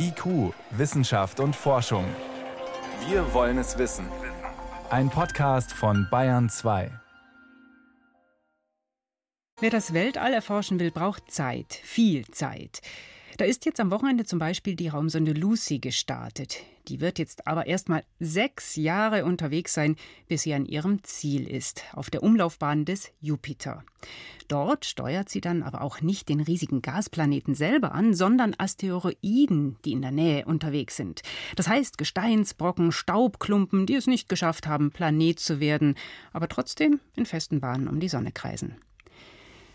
IQ, Wissenschaft und Forschung. Wir wollen es wissen. Ein Podcast von Bayern 2. Wer das Weltall erforschen will, braucht Zeit, viel Zeit. Da ist jetzt am Wochenende zum Beispiel die Raumsonde Lucy gestartet. Die wird jetzt aber erst mal sechs Jahre unterwegs sein, bis sie an ihrem Ziel ist, auf der Umlaufbahn des Jupiter. Dort steuert sie dann aber auch nicht den riesigen Gasplaneten selber an, sondern Asteroiden, die in der Nähe unterwegs sind. Das heißt Gesteinsbrocken, Staubklumpen, die es nicht geschafft haben, Planet zu werden, aber trotzdem in festen Bahnen um die Sonne kreisen.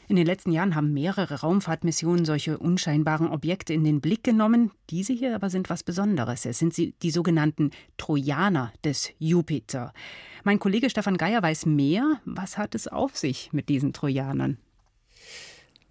In den letzten Jahren haben mehrere Raumfahrtmissionen solche unscheinbaren Objekte in den Blick genommen. Diese hier aber sind was Besonderes. Es sind die sogenannten Trojaner des Jupiter. Mein Kollege Stefan Geier weiß mehr. Was hat es auf sich mit diesen Trojanern?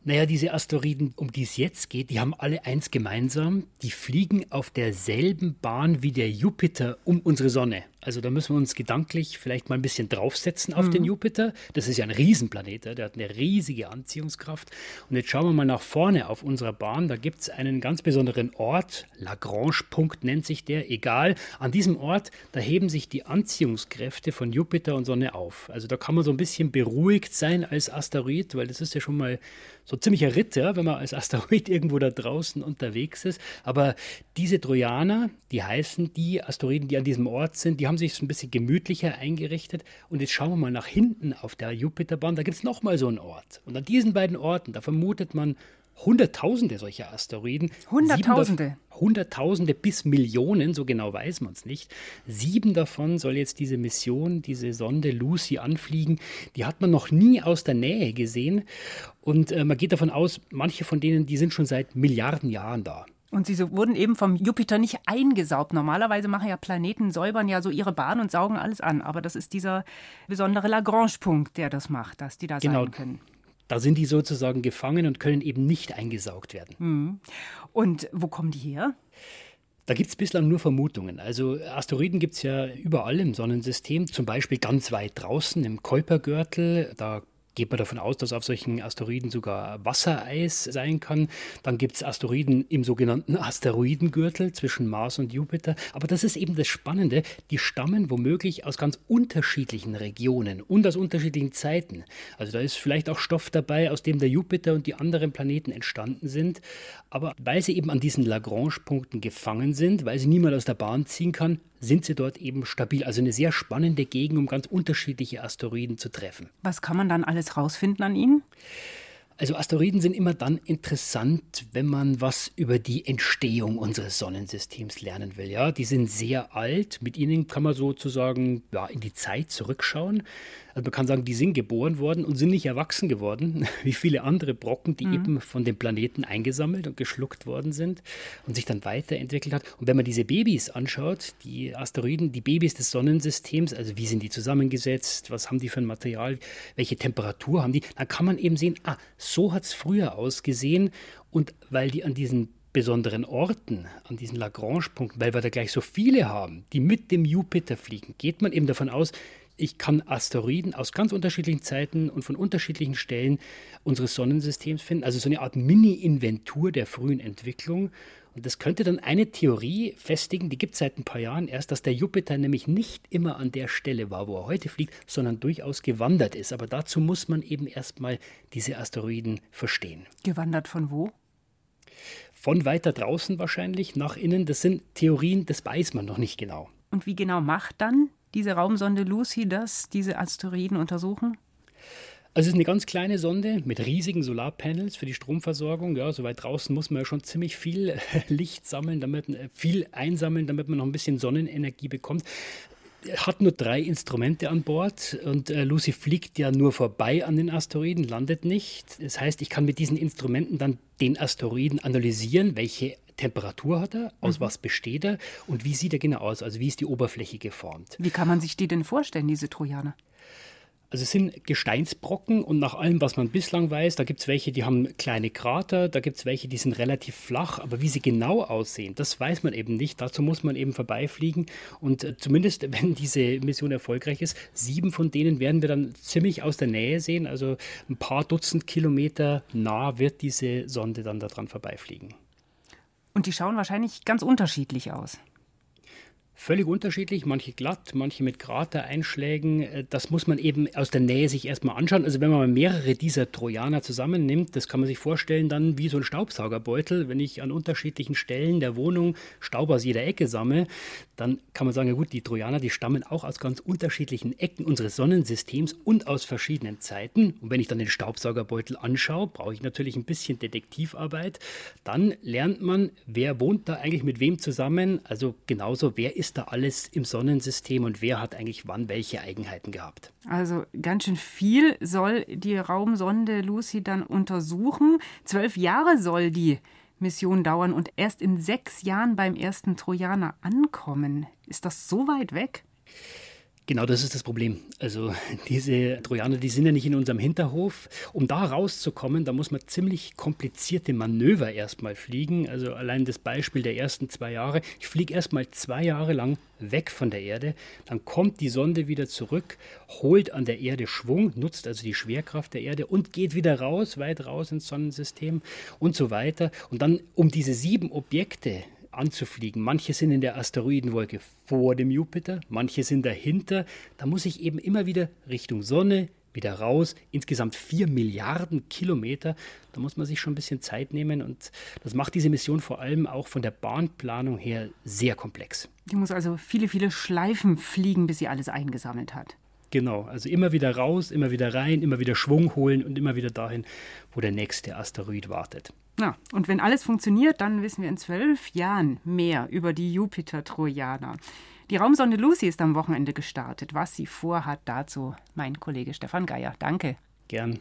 Naja, diese Asteroiden, um die es jetzt geht, die haben alle eins gemeinsam. Die fliegen auf derselben Bahn wie der Jupiter um unsere Sonne. Also da müssen wir uns gedanklich vielleicht mal ein bisschen draufsetzen auf mhm. den Jupiter. Das ist ja ein Riesenplanet, der hat eine riesige Anziehungskraft. Und jetzt schauen wir mal nach vorne auf unserer Bahn. Da gibt es einen ganz besonderen Ort, Lagrange-Punkt nennt sich der, egal. An diesem Ort, da heben sich die Anziehungskräfte von Jupiter und Sonne auf. Also da kann man so ein bisschen beruhigt sein als Asteroid, weil das ist ja schon mal so ziemlicher Ritter, wenn man als Asteroid irgendwo da draußen unterwegs ist. Aber diese Trojaner, die heißen die Asteroiden, die an diesem Ort sind, die haben sich so ein bisschen gemütlicher eingerichtet. Und jetzt schauen wir mal nach hinten auf der Jupiterbahn. Da gibt es nochmal so einen Ort. Und an diesen beiden Orten, da vermutet man Hunderttausende solcher Asteroiden. Hunderttausende? Hunderttausende bis Millionen, so genau weiß man es nicht. Sieben davon soll jetzt diese Mission, diese Sonde Lucy anfliegen. Die hat man noch nie aus der Nähe gesehen. Und äh, man geht davon aus, manche von denen, die sind schon seit Milliarden Jahren da. Und sie wurden eben vom Jupiter nicht eingesaugt. Normalerweise machen ja Planeten, säubern ja so ihre Bahn und saugen alles an. Aber das ist dieser besondere Lagrange-Punkt, der das macht, dass die da genau. sein können. Da sind die sozusagen gefangen und können eben nicht eingesaugt werden. Mhm. Und wo kommen die her? Da gibt es bislang nur Vermutungen. Also Asteroiden gibt es ja überall im Sonnensystem, zum Beispiel ganz weit draußen im Kuipergürtel. Da geht man davon aus, dass auf solchen Asteroiden sogar Wassereis sein kann. Dann gibt es Asteroiden im sogenannten Asteroidengürtel zwischen Mars und Jupiter. Aber das ist eben das Spannende. Die stammen womöglich aus ganz unterschiedlichen Regionen und aus unterschiedlichen Zeiten. Also da ist vielleicht auch Stoff dabei, aus dem der Jupiter und die anderen Planeten entstanden sind. Aber weil sie eben an diesen Lagrange-Punkten gefangen sind, weil sie niemand aus der Bahn ziehen kann, sind sie dort eben stabil. Also eine sehr spannende Gegend, um ganz unterschiedliche Asteroiden zu treffen. Was kann man dann alles rausfinden an ihnen? Also Asteroiden sind immer dann interessant, wenn man was über die Entstehung unseres Sonnensystems lernen will. Ja, die sind sehr alt. Mit ihnen kann man sozusagen ja, in die Zeit zurückschauen. Also man kann sagen, die sind geboren worden und sind nicht erwachsen geworden, wie viele andere Brocken, die mhm. eben von dem Planeten eingesammelt und geschluckt worden sind und sich dann weiterentwickelt hat. Und wenn man diese Babys anschaut, die Asteroiden, die Babys des Sonnensystems, also wie sind die zusammengesetzt, was haben die für ein Material, welche Temperatur haben die, dann kann man eben sehen, ah, so hat es früher ausgesehen. Und weil die an diesen besonderen Orten, an diesen Lagrange-Punkten, weil wir da gleich so viele haben, die mit dem Jupiter fliegen, geht man eben davon aus, ich kann Asteroiden aus ganz unterschiedlichen Zeiten und von unterschiedlichen Stellen unseres Sonnensystems finden. Also so eine Art Mini-Inventur der frühen Entwicklung. Und das könnte dann eine Theorie festigen, die gibt es seit ein paar Jahren erst, dass der Jupiter nämlich nicht immer an der Stelle war, wo er heute fliegt, sondern durchaus gewandert ist. Aber dazu muss man eben erstmal diese Asteroiden verstehen. Gewandert von wo? Von weiter draußen wahrscheinlich nach innen. Das sind Theorien, das weiß man noch nicht genau. Und wie genau macht dann diese Raumsonde Lucy das, diese Asteroiden untersuchen? Also es ist eine ganz kleine Sonde mit riesigen Solarpanels für die Stromversorgung. Ja, so weit draußen muss man ja schon ziemlich viel Licht sammeln, damit äh, viel einsammeln, damit man noch ein bisschen Sonnenenergie bekommt hat nur drei Instrumente an Bord und äh, Lucy fliegt ja nur vorbei an den Asteroiden, landet nicht. Das heißt, ich kann mit diesen Instrumenten dann den Asteroiden analysieren, welche Temperatur hat er, aus mhm. was besteht er und wie sieht er genau aus, also wie ist die Oberfläche geformt. Wie kann man sich die denn vorstellen, diese Trojaner? Also es sind Gesteinsbrocken und nach allem, was man bislang weiß, da gibt es welche, die haben kleine Krater, da gibt es welche, die sind relativ flach, aber wie sie genau aussehen, das weiß man eben nicht. Dazu muss man eben vorbeifliegen und äh, zumindest, wenn diese Mission erfolgreich ist, sieben von denen werden wir dann ziemlich aus der Nähe sehen, also ein paar Dutzend Kilometer nah wird diese Sonde dann daran vorbeifliegen. Und die schauen wahrscheinlich ganz unterschiedlich aus. Völlig unterschiedlich, manche glatt, manche mit Kratereinschlägen. Äh, das muss man eben aus der Nähe sich erstmal anschauen. Also wenn man mehrere dieser Trojaner zusammennimmt, das kann man sich vorstellen dann wie so ein Staubsaugerbeutel. Wenn ich an unterschiedlichen Stellen der Wohnung Staub aus jeder Ecke sammle, dann kann man sagen, ja gut, die Trojaner, die stammen auch aus ganz unterschiedlichen Ecken unseres Sonnensystems und aus verschiedenen Zeiten. Und wenn ich dann den Staubsaugerbeutel anschaue, brauche ich natürlich ein bisschen Detektivarbeit. Dann lernt man, wer wohnt da eigentlich mit wem zusammen. Also genauso, wer ist da alles im Sonnensystem und wer hat eigentlich wann welche Eigenheiten gehabt. Also ganz schön viel soll die Raumsonde Lucy dann untersuchen. Zwölf Jahre soll die Mission dauern und erst in sechs Jahren beim ersten Trojaner ankommen. Ist das so weit weg? Genau, das ist das Problem. Also diese Trojaner, die sind ja nicht in unserem Hinterhof. Um da rauszukommen, da muss man ziemlich komplizierte Manöver erstmal fliegen. Also allein das Beispiel der ersten zwei Jahre. Ich fliege erstmal zwei Jahre lang weg von der Erde, dann kommt die Sonde wieder zurück, holt an der Erde Schwung, nutzt also die Schwerkraft der Erde und geht wieder raus, weit raus ins Sonnensystem und so weiter. Und dann um diese sieben Objekte anzufliegen. Manche sind in der Asteroidenwolke vor dem Jupiter, manche sind dahinter. Da muss ich eben immer wieder Richtung Sonne, wieder raus. Insgesamt vier Milliarden Kilometer. Da muss man sich schon ein bisschen Zeit nehmen und das macht diese Mission vor allem auch von der Bahnplanung her sehr komplex. Die muss also viele, viele Schleifen fliegen, bis sie alles eingesammelt hat. Genau, also immer wieder raus, immer wieder rein, immer wieder Schwung holen und immer wieder dahin, wo der nächste Asteroid wartet. Ja, und wenn alles funktioniert, dann wissen wir in zwölf Jahren mehr über die Jupiter-Trojaner. Die Raumsonde Lucy ist am Wochenende gestartet. Was sie vorhat, dazu mein Kollege Stefan Geier. Danke. Gern.